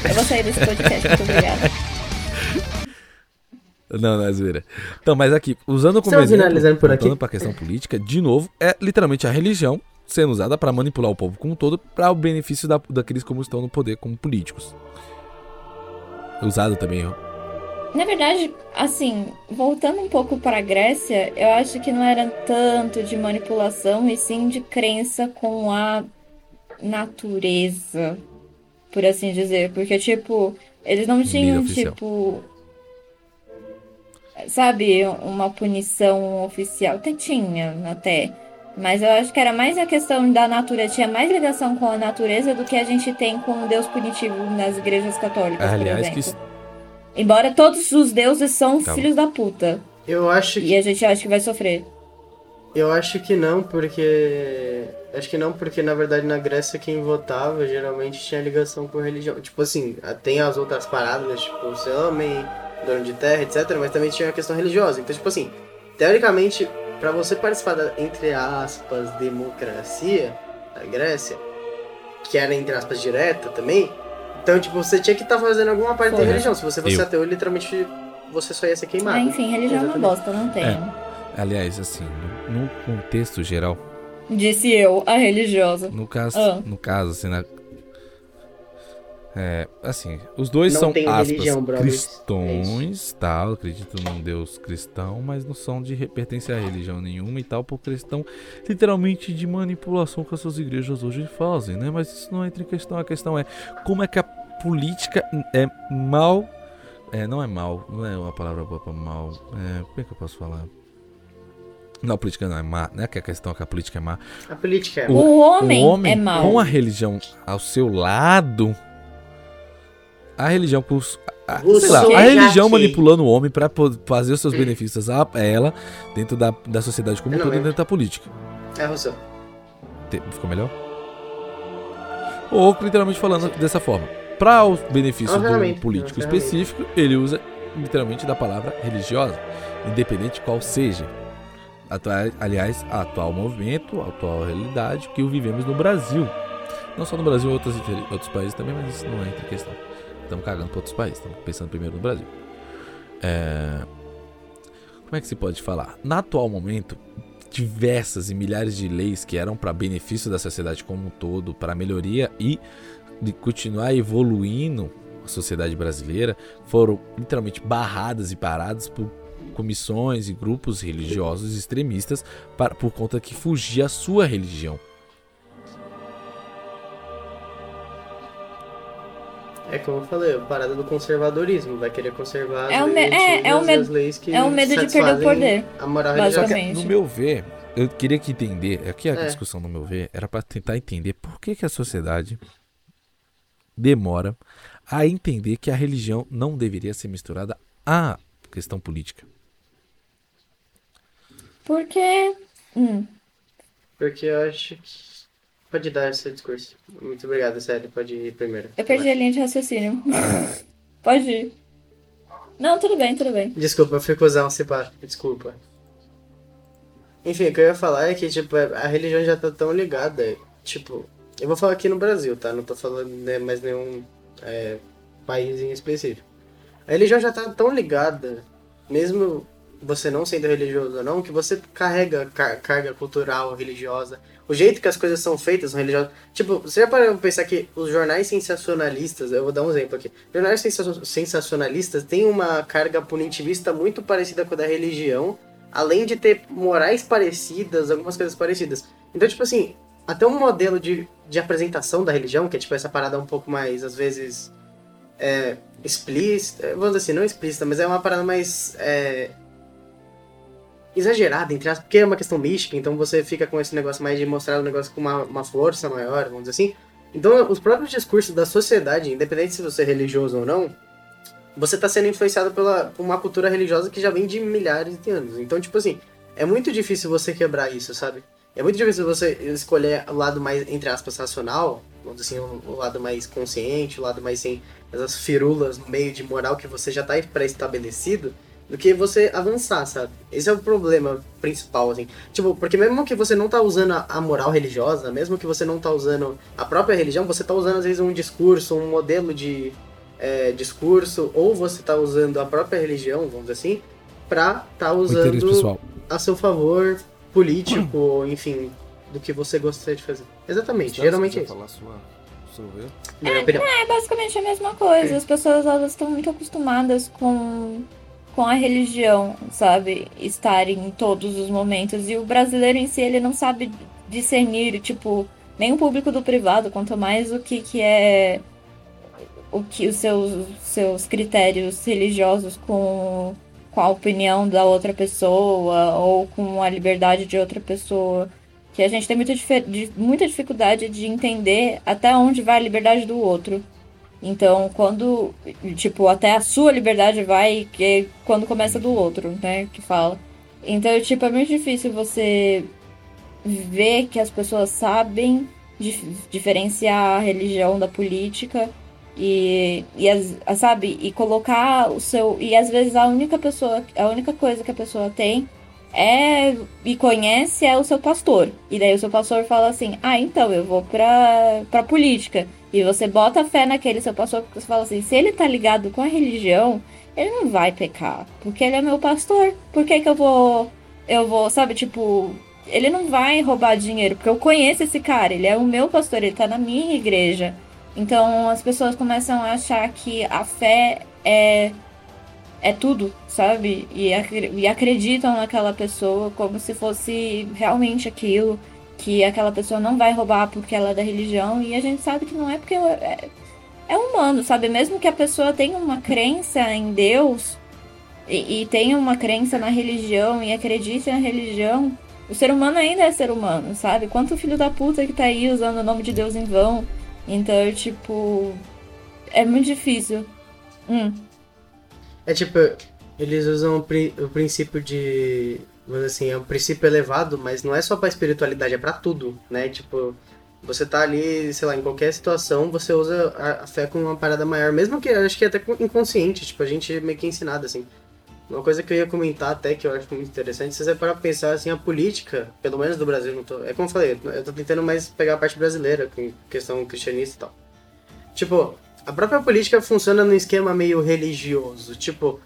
Eu vou sair desse podcast, muito obrigada.
Não, não é zoeira. Então, mas aqui, usando como
Estamos
exemplo,
finalizando por aqui.
voltando pra questão política, de novo, é literalmente a religião sendo usada pra manipular o povo como um todo para o benefício da, daqueles como estão no poder como políticos. Usado também, ó.
Na verdade, assim, voltando um pouco para a Grécia, eu acho que não era tanto de manipulação e sim de crença com a natureza, por assim dizer. Porque, tipo, eles não tinham, tipo. Sabe, uma punição oficial. Até tinha, até. Mas eu acho que era mais a questão da natureza, tinha mais ligação com a natureza do que a gente tem com o Deus punitivo nas igrejas católicas, por
Aliás,
exemplo.
que
Embora todos os deuses são
Calma.
filhos da puta.
Eu acho que
E a gente acha que vai sofrer.
Eu acho que não, porque. Acho que não, porque na verdade na Grécia quem votava geralmente tinha ligação com religião. Tipo assim, tem as outras paradas, tipo, ser homem, dono de terra, etc. Mas também tinha a questão religiosa. Então, tipo assim, teoricamente, pra você participar da, entre aspas, democracia da Grécia, que era entre aspas direta também, então, tipo, você tinha que estar fazendo alguma parte da
Foi.
religião. Se você fosse
Eu.
ateu, literalmente você só ia ser queimado.
Ah, enfim, religião é uma
Exatamente.
bosta, não tenho.
aliás, assim, no, no contexto geral,
Disse eu, a religiosa.
no caso,
Ah.
no caso, assim, na, é, assim, os dois
Não
são aspas
religião, brothers.
cristãos, tal, acredito num Deus cristão, mas não são de pertencer a religião nenhuma e tal, porque eles estão literalmente de manipulação que essas igrejas hoje fazem, né? Mas isso não entra em questão, a questão é como é que a política é mal, é, não é mal, não é uma palavra boa pra mal, é, como é que eu posso falar? Não, a política não é má. Não é que a questão é que a política é má.
A política é.
O-
O homem,
o homem
é mau.
com a religião ao seu lado, a religião a, sei lá, a religião manipulando o homem para fazer os seus benefícios a ela dentro da, da sociedade como
lembro.
dentro da política.
É, Rousseau.
Te- Ficou melhor? Ou literalmente falando dessa forma. Para o benefício
É uma
do político específico, ele usa literalmente da palavra religiosa, independente qual seja. Aliás, a atual movimento, atual realidade que vivemos no Brasil. Não só no Brasil, em outros, outros países também, mas isso não entra em questão. Estamos cagando para outros países, estamos pensando primeiro no Brasil. É, Como é que se pode falar? No atual momento, diversas e milhares de leis que eram para benefício da sociedade como um todo, para melhoria e de continuar evoluindo a sociedade brasileira, foram literalmente barradas e paradas por comissões e grupos religiosos extremistas para, por conta que fugia a sua religião.
É como eu falei, a parada do conservadorismo. Vai querer conservar as
É o me- é- é o medo-
as leis que
é o medo de perder o poder,
A moral religiosa.
que,
Basicamente.
no meu ver, eu queria que entender, aqui a
É.
discussão no meu ver era para tentar entender por que, que a sociedade demora a entender que a religião não deveria ser misturada à questão política.
Porque. Hum,
Porque eu acho que. Pode dar esse discurso. Muito obrigado, sério. Pode ir primeiro.
eu perdi a linha de raciocínio. Pode ir. Não, tudo bem, tudo bem.
Desculpa, eu fui cuzão, se pá. Desculpa. Enfim, o que eu ia falar é que, tipo, a religião já tá tão ligada. Tipo, eu vou falar aqui no Brasil, tá? Não tô falando né, mais nenhum é, país em específico. A religião já tá tão ligada, mesmo você não sendo religioso ou não, que você carrega car- carga cultural, religiosa. O jeito que as coisas são feitas são religiosas. Tipo, você já parou pra pensar que os jornais sensacionalistas, eu vou dar um exemplo aqui. Jornais sensa- sensacionalistas têm uma carga punitivista muito parecida com a da religião, além de ter morais parecidas, algumas coisas parecidas. Então, tipo assim, até um modelo de, de apresentação da religião, que é tipo essa parada um pouco mais, às vezes, é, explícita, vamos dizer assim, não explícita, mas é uma parada mais é, exagerada, entre aspas, porque é uma questão mística, então você fica com esse negócio mais de mostrar o negócio com uma, uma força maior, vamos dizer assim. Então, os próprios discursos da sociedade, independente se você é religioso ou não, você está sendo influenciado pela, por uma cultura religiosa que já vem de milhares de anos. Então, tipo assim, é muito difícil você quebrar isso, sabe? É muito difícil você escolher o lado mais, entre aspas, racional, vamos dizer assim, o, lado mais consciente, o lado mais sem essas firulas no meio de moral que você já está pré-estabelecido, do que você avançar, sabe? Esse é o problema principal, assim. Tipo, porque mesmo que você não tá usando a, moral religiosa, mesmo que você não tá usando a própria religião, você tá usando às vezes um discurso, um modelo de é, discurso, ou você tá usando a própria religião, vamos dizer assim, pra tá usando a seu favor político, ou enfim, do que você gostaria de fazer. Exatamente, geralmente é isso.
Falar sua,
opinião.
É basicamente a mesma coisa. As pessoas elas estão muito acostumadas com, com a religião, sabe? Estar em todos os momentos. E o brasileiro em si, ele não sabe discernir, tipo, nem o público do privado, quanto mais o que, que é o que os seus, seus critérios religiosos com, com a opinião da outra pessoa ou com a liberdade de outra pessoa. Que a gente tem muita, muita dificuldade de entender até onde vai a liberdade do outro. Então, quando, tipo, até a sua liberdade vai, que é quando começa do outro, né, que fala. Então, tipo, é muito difícil você ver que as pessoas sabem dif- diferenciar a religião da política e, e as, sabe, e colocar o seu, e às vezes a única pessoa, a única coisa que a pessoa tem é e conhece é o seu pastor. E daí o seu pastor fala assim: "Ah, então eu vou pra para política". E você bota fé naquele seu pastor porque você fala assim: "Se ele tá ligado com a religião, ele não vai pecar, porque ele é meu pastor. Por que que eu vou eu vou, sabe, tipo, ele não vai roubar dinheiro, porque eu conheço esse cara, ele é o meu pastor, ele tá na minha igreja. Então as pessoas começam a achar que a fé é é tudo, sabe? E, acre- e acreditam naquela pessoa como se fosse realmente aquilo, que aquela pessoa não vai roubar porque ela é da religião, e a gente sabe que não é porque é, é humano, sabe? Mesmo que a pessoa tenha uma crença em Deus, e, e tem uma crença na religião e acredita na religião, o ser humano ainda é ser humano, sabe? Quanto filho da puta que tá aí usando o nome de Deus em vão. Então, tipo. É muito difícil. Hum.
É tipo, eles usam o, pri- o princípio de. Dizer assim, é um princípio elevado, mas não é só pra espiritualidade, é pra tudo, né? Tipo, você tá ali, sei lá, em qualquer situação, você usa a, fé como uma parada maior, mesmo que acho que até inconsciente, tipo, a gente é meio que ensinado assim. Uma coisa que eu ia comentar até, que eu acho muito interessante, se você parar pra pensar assim, a política, pelo menos do Brasil, não tô. É como eu falei, eu tô tentando mais pegar a parte brasileira, com questão cristianista e tal. Tipo, a própria política funciona num esquema meio religioso. Tipo,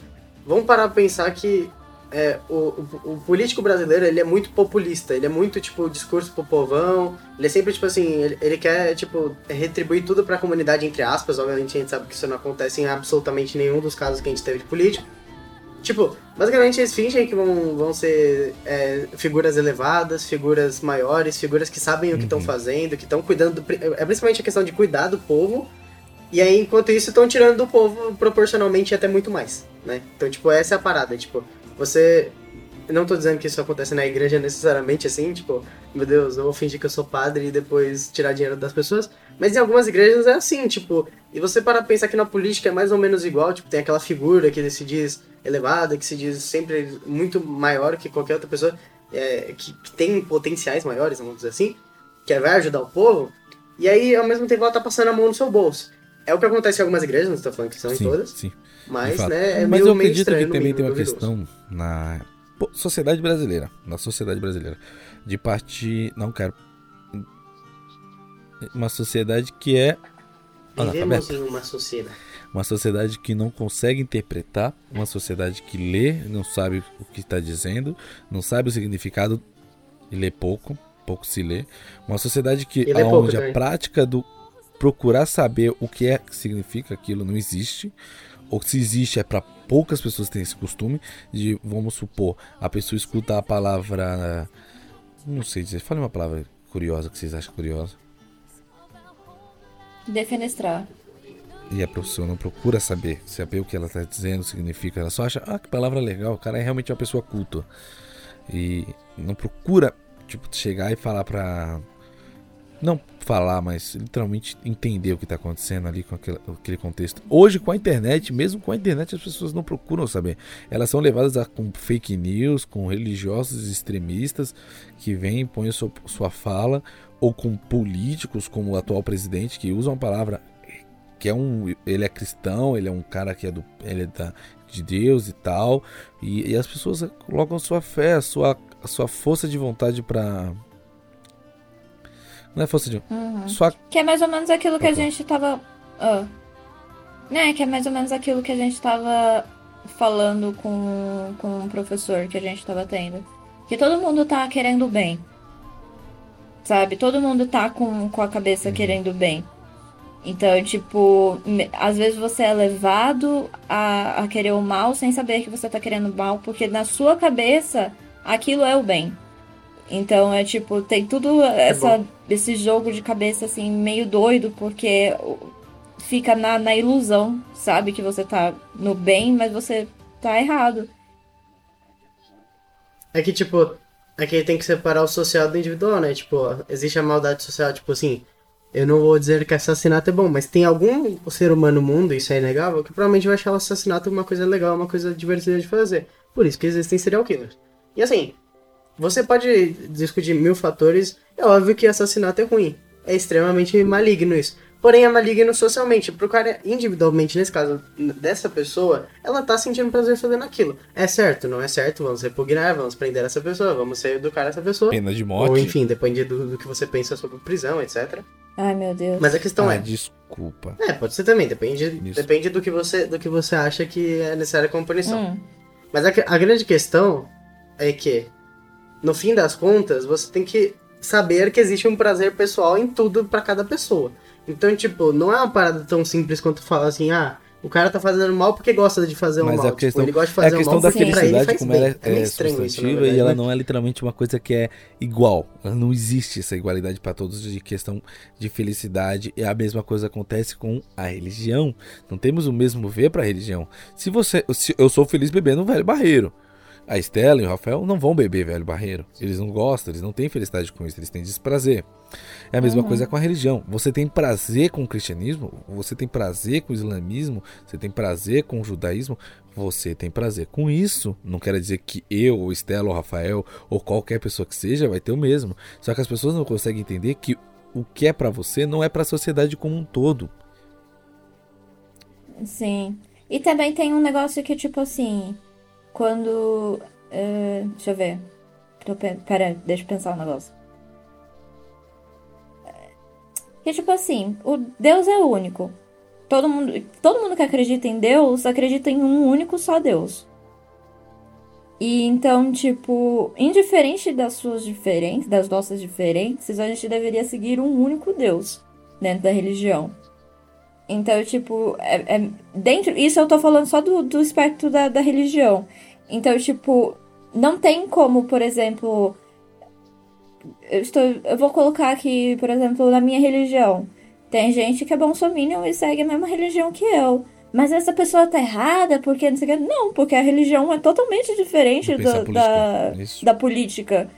vamos parar pra pensar que é, o, o, o político brasileiro ele é muito populista, ele é muito tipo discurso pro povão, ele é sempre tipo assim, ele, ele quer tipo retribuir tudo pra comunidade entre aspas, obviamente a gente sabe que isso não acontece em absolutamente nenhum dos casos que a gente teve de político. Tipo, basicamente eles fingem que vão, vão ser é, figuras elevadas, figuras maiores, figuras que sabem o que estão fazendo, que estão cuidando. Do, pri- é principalmente a questão de cuidar do povo. E aí, enquanto isso, estão tirando do povo proporcionalmente até muito mais, né? Então, tipo, essa é a parada. Tipo, você. Não tô dizendo que isso acontece na igreja necessariamente assim, tipo, meu Deus, eu vou fingir que eu sou padre e depois tirar dinheiro das pessoas. Mas em algumas igrejas é assim, tipo, e você para pensar que na política é mais ou menos igual, tipo, tem aquela figura que se diz elevada, que se diz sempre muito maior que qualquer outra pessoa, é, que, que tem potenciais maiores, vamos dizer assim, que vai ajudar o povo, e aí ao mesmo tempo ela tá passando a mão no seu bolso. É o que acontece em algumas igrejas, não estou falando que são em
sim,
todas,
sim.
mas, né, é
Mas
meio,
eu acredito que também tem uma
duvidoso.
questão na sociedade brasileira, na sociedade brasileira, de partir, não quero uma sociedade que é analfabeta.
Vivemos em uma sociedade.
Uma sociedade que não consegue interpretar, uma sociedade que lê, não sabe o que está dizendo, não sabe o significado e lê pouco, pouco se lê. Uma sociedade que onde a
também.
prática do procurar saber o que é que significa aquilo não existe, ou se existe é para poucas pessoas terem esse costume de, vamos supor, a pessoa escuta a palavra, não sei dizer, fale uma palavra curiosa que vocês acham curiosa.
Defenestrar.
E a pessoa não procura saber, saber o que ela está dizendo, significa. Ela só acha, ah, que palavra legal, o cara é realmente uma pessoa culta. E não procura, tipo, chegar e falar pra. Não falar, mas literalmente entender o que está acontecendo ali com aquele, aquele contexto. Hoje, com a internet, mesmo com a internet, as pessoas não procuram saber. Elas são levadas a, com fake news, com religiosos extremistas que vêm e põem sua, sua fala, ou com políticos como o atual presidente que usam a palavra que é um ele é cristão ele é um cara que é do ele é da, de Deus e tal e, e as pessoas colocam sua fé sua sua força de vontade pra é de
Uhum.
sua
Que é mais ou menos aquilo que a
Opa.
gente tava. Ah. Né, que é mais ou menos aquilo que a gente tava falando com, com o professor que a gente tava tendo. Que todo mundo tá querendo o bem. Sabe? Todo mundo tá com, com a cabeça querendo o bem. Então, tipo, às vezes você é levado a, a querer o mal sem saber que você tá querendo o mal, porque na sua cabeça aquilo é o bem. Então é tipo, tem tudo essa, esse jogo de cabeça assim, meio doido, porque fica na, na ilusão, sabe? Que você tá no bem, mas você tá errado.
É que, tipo, é que tem que separar o social do individual, né? Tipo, existe a maldade social, tipo assim, eu não vou dizer que assassinato é bom, mas tem algum ser humano no mundo, isso é inegável, que provavelmente vai achar o assassinato uma coisa legal, uma coisa divertida de fazer. Por isso que existem serial killers. E assim, você pode discutir mil fatores, é óbvio que assassinato é ruim. É extremamente maligno isso. Porém, é maligno socialmente. Pro cara, individualmente, nesse caso, dessa pessoa, ela tá sentindo prazer fazendo aquilo. É certo, não é certo, vamos repugnar, vamos prender essa pessoa, vamos educar essa pessoa.
pena de morte
Ou enfim, depende do, do que você pensa sobre prisão, etc.
Ai, meu Deus.
Mas a questão
ah,
é.
desculpa
É, pode ser também, depende,
Isso.
depende do, que você, do que você acha que é necessário como punição.
Hum,
Mas a, a grande questão é que, no fim das contas, você tem que saber que existe um prazer pessoal em tudo pra cada pessoa. Então, tipo, não é uma parada tão simples quanto falar assim, ah, O cara tá fazendo mal porque gosta de fazer
Mas
mal.
a
Tipo,
questão,
ele gosta de
é
fazer
a questão
mal
da felicidade, como
bem.
ela
é meio
é
isso, na
substantiva
verdade,
e ela
né?
não é literalmente uma coisa que é igual. Não existe essa igualdade para todos de questão de felicidade. E a mesma coisa acontece com a religião. Não temos o mesmo ver para a religião. Se você, se eu sou feliz bebendo um velho barreiro. A Estela e o Rafael não vão beber velho barreiro. Eles não gostam, eles não têm felicidade com isso, eles têm desprazer. É a mesma
Uhum.
coisa com a religião. Você tem prazer com o cristianismo, você tem prazer com o islamismo, você tem prazer com o judaísmo, você tem prazer com isso. Não quer dizer que eu, ou Estela, ou Rafael, ou qualquer pessoa que seja, vai ter o mesmo. Só que as pessoas não conseguem entender que o que é pra você não é pra sociedade como um todo.
Sim. E também tem um negócio que, tipo assim, quando. eh, deixa eu ver. Pera, deixa eu pensar um negócio. Que, tipo assim, o Deus é único. Todo mundo, todo mundo que acredita em Deus acredita em um único só Deus. E então, tipo, indiferente das suas diferenças, das nossas diferenças, a gente deveria seguir um único Deus dentro da religião. Então, tipo, é, é- dentro. Isso eu tô falando só do, do espectro da, da religião. Então, tipo, não tem como, por exemplo. Eu, estou, eu vou colocar aqui, por exemplo, na minha religião. Tem gente que é bolsominion e segue a mesma religião que eu. Mas essa pessoa tá errada porque não sei o que. Não, porque a religião é totalmente diferente do-
a
da,
política,
da política.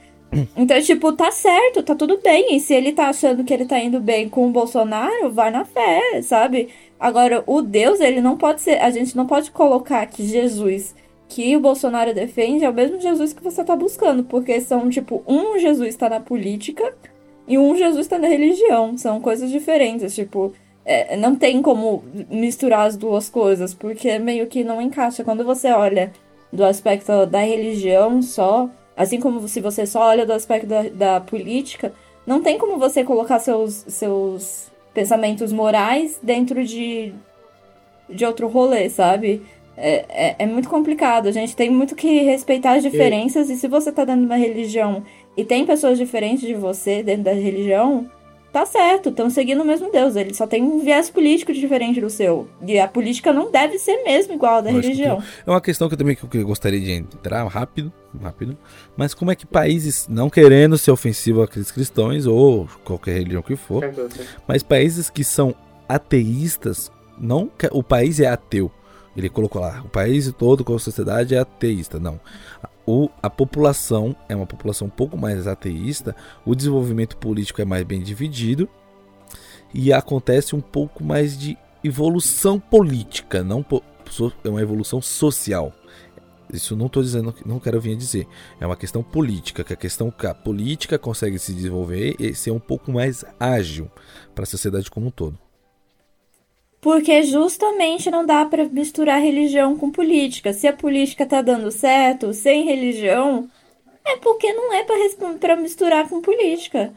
Então, tipo, tá certo, tá tudo bem. E se ele tá achando que ele tá indo bem com o Bolsonaro, vai na fé, sabe? Agora, o Deus, ele não pode ser. A gente não pode colocar que Jesus que o Bolsonaro defende é o mesmo Jesus que você tá buscando. Porque são, tipo, um Jesus tá na política e um Jesus tá na religião. São coisas diferentes, tipo. é, não tem como misturar as duas coisas, porque meio que não encaixa. Quando você olha do aspecto da religião só, assim como se você só olha do aspecto da, da política, não tem como você colocar seus, seus pensamentos morais dentro de, de outro rolê, sabe? É, é, é muito complicado. A gente tem muito que respeitar as diferenças, e se você tá dentro de uma religião e tem pessoas diferentes de você dentro da religião, tá certo, estão seguindo o mesmo Deus. Ele só tem um viés político diferente do seu. E a política não deve ser mesmo igual a da
Lógico
religião.
É uma questão que eu também que eu gostaria de entrar rápido, rápido. Mas como é que países, não querendo ser ofensivo àqueles cristãos ou qualquer religião que for, mas países que são ateístas, não que- o país é ateu. Ele colocou lá, o país todo com a sociedade é ateísta. Não. O, a população é uma população um pouco mais ateísta, o desenvolvimento político é mais bem dividido e acontece um pouco mais de evolução política, não é uma evolução social. Isso não estou dizendo, não quero vir a dizer. É uma questão política, que a questão que a política consegue se desenvolver e ser um pouco mais ágil para a sociedade como um todo.
Porque justamente não dá pra misturar religião com política. Se a política tá dando certo sem religião, é porque não é pra misturar com política.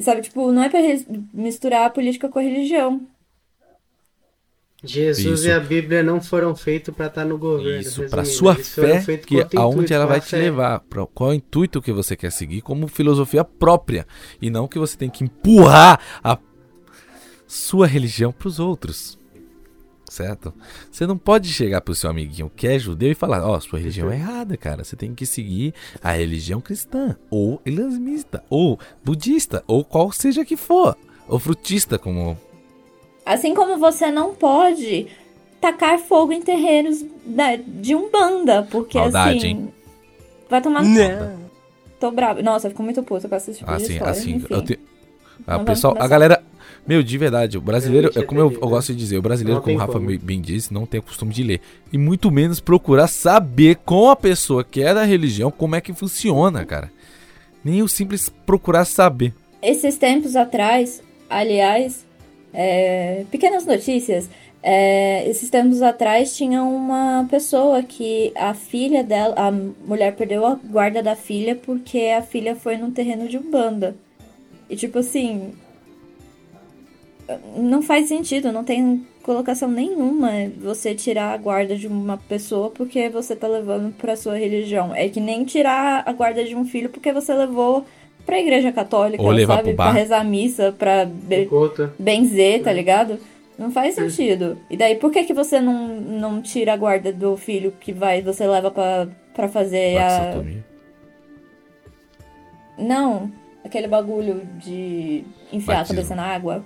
Sabe, tipo, não é pra res- misturar a política com a religião.
Jesus
Isso.
e a Bíblia não foram feitos pra estar no governo.
Isso, para sua
Eles
fé, que aonde ela vai te
fé.
levar, pra qual é o intuito que você quer seguir como filosofia própria e não que você tem que empurrar a sua religião para os outros. Certo? Você não pode chegar pro seu amiguinho que é judeu e falar: Ó, sua religião é errada, cara. Você tem que seguir a religião cristã, ou islamista, ou budista, ou qual seja que for, ou frutista, como
Assim como você não pode tacar fogo em terreiros da- de Umbanda, porque
Maldade,
assim.
hein?
Vai tomar
Não.
Tô brava. Nossa, eu fico muito puta com esse tipo de
Assim,
história.
assim,
enfim.
te... Ah, o pessoal, a galera, meu, de verdade, o brasileiro, é como eu,
entendi,
eu
né?
gosto de dizer, o brasileiro,
Não
como o Rafa
como.
bem disse, não tem o costume de ler. E muito menos procurar saber com a pessoa que é da religião como é que funciona, cara. Nem o simples procurar saber.
Esses tempos atrás, aliás, é, pequenas notícias. é, esses tempos atrás tinha uma pessoa que a filha dela, a mulher perdeu a guarda da filha porque a filha foi num terreno de umbanda. E tipo assim, não faz sentido, não tem colocação nenhuma você tirar a guarda de uma pessoa porque você tá levando pra sua religião. É que nem tirar a guarda de um filho porque você levou pra igreja católica,
Ou levar
sabe?
pro bar.
Pra rezar a missa, pra be-
Enquanto-
benzer, tá ligado? Não faz sentido. E daí, por que, que você não, não tira a guarda do filho que vai você leva pra, pra fazer a. Não, aquele bagulho de enfiar
Batismo.
a cabeça na água.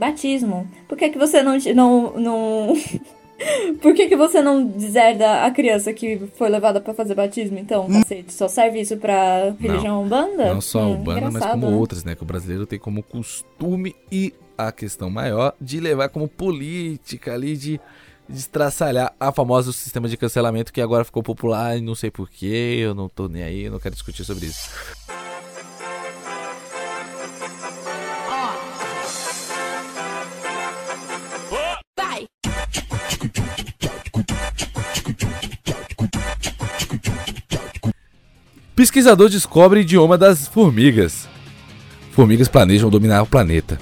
Batismo. Por que, que você não. não, não... Por que, que você não deserda a criança que foi levada pra fazer batismo, então, cacete? Só serve isso pra religião umbanda?
Não só a
Hum,
Urbana, mas como
né?
outras, né? Que o brasileiro tem como costume e a questão maior de levar como política ali, de, de estraçalhar a famosa sistema de cancelamento que agora ficou popular e não sei porquê, eu não tô nem aí, eu não quero discutir sobre isso. Pesquisador descobre idioma das formigas. Formigas planejam dominar o planeta.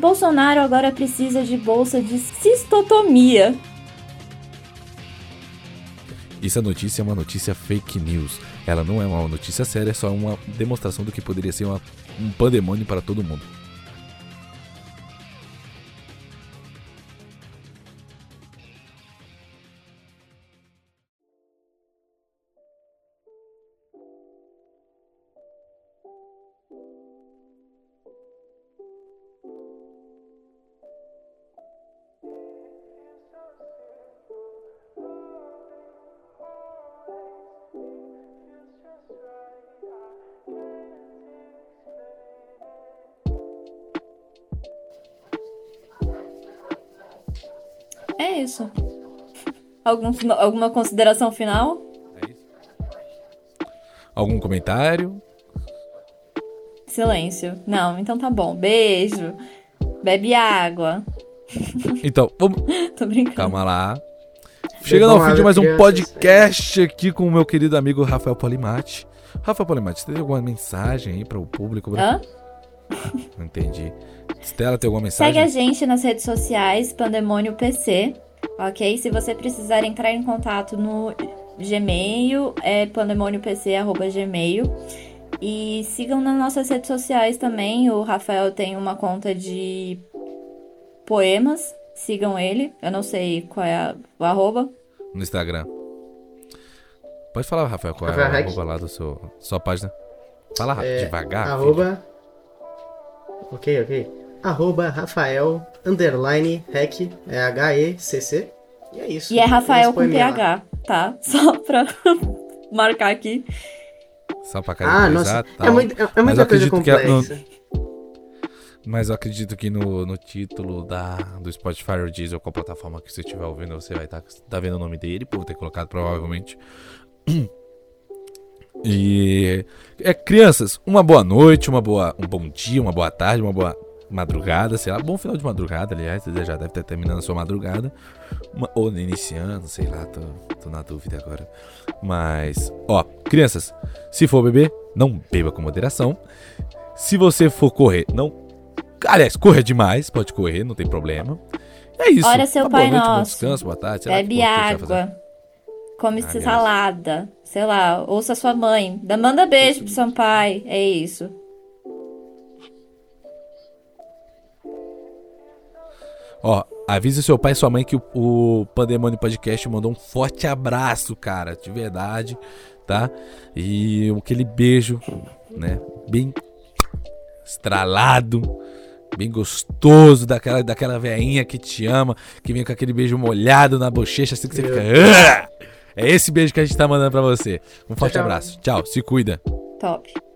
Bolsonaro agora precisa de bolsa de cistotomia.
Essa notícia é uma notícia fake news. Ela não é uma notícia séria, é só uma demonstração do que poderia ser uma- um pandemônio para todo mundo.
Algum, alguma consideração final?
É isso? Algum comentário?
Silêncio. Não, então tá bom. Beijo. Bebe água.
Então, vamos.
Tô brincando.
Calma lá. Chegando ao fim de mais um podcast aqui com o meu querido amigo Rafael Polimati. Rafael Polimati, você tem alguma mensagem aí para o público?
Hã?
Não entendi. Stella, tem alguma
Segue
mensagem?
a gente nas redes sociais, Pandemônio PC, ok? Se você precisar entrar em contato no Gmail, é pandemoniopc.gmail. E sigam nas nossas redes sociais também. O Rafael tem uma conta de poemas. Sigam ele. Eu não sei qual é a- o arroba.
No Instagram. Pode falar, Rafael, qual é
Rafael
a
Hack.
arroba lá da sua, sua página? Fala
É,
devagar. filho.
Arroba. Ok, ok. Arroba Rafael underline Hack. É H-E-C-C. E é isso.
E é Rafael com. PH, tá? Só pra marcar aqui.
Só pra
Ah,
caracterizar
nossa.
tal.
É, muito, é, é muita coisa
é- no-
complexa.
Mas eu acredito que no, no título da, do Spotify ou Deezer, ou qual plataforma que você estiver ouvindo, você vai estar tá vendo o nome dele, por ter colocado provavelmente. E é, crianças, uma boa noite, uma boa, um bom dia, uma boa tarde, uma boa madrugada, sei lá, bom final de madrugada, aliás, você já deve estar terminando a sua madrugada, ou iniciando, sei lá, tô, tô na dúvida agora. Mas, ó, crianças, se for beber, não beba com moderação. Se você for correr, não. Aliás, corra demais, pode correr, não tem problema. É isso.
Ora, seu
boa
Pai
noite,
Nosso.
descanso, boa tarde. lá
Bebe
fazer.
água. Come
Ah,
salada. Sei lá, ouça sua mãe. Da- Manda beijo pro seu pai. É isso.
Ó, avisa seu pai e sua mãe que o, o Pandemônio Podcast mandou um forte abraço, cara, de verdade, tá? E aquele beijo, né? Bem estralado, bem gostoso daquela, daquela veinha que te ama, que vem com aquele beijo molhado na bochecha, assim que você fica. É esse beijo que a gente tá mandando pra você. Um forte
tchau.
abraço. Tchau, se cuida.
Top.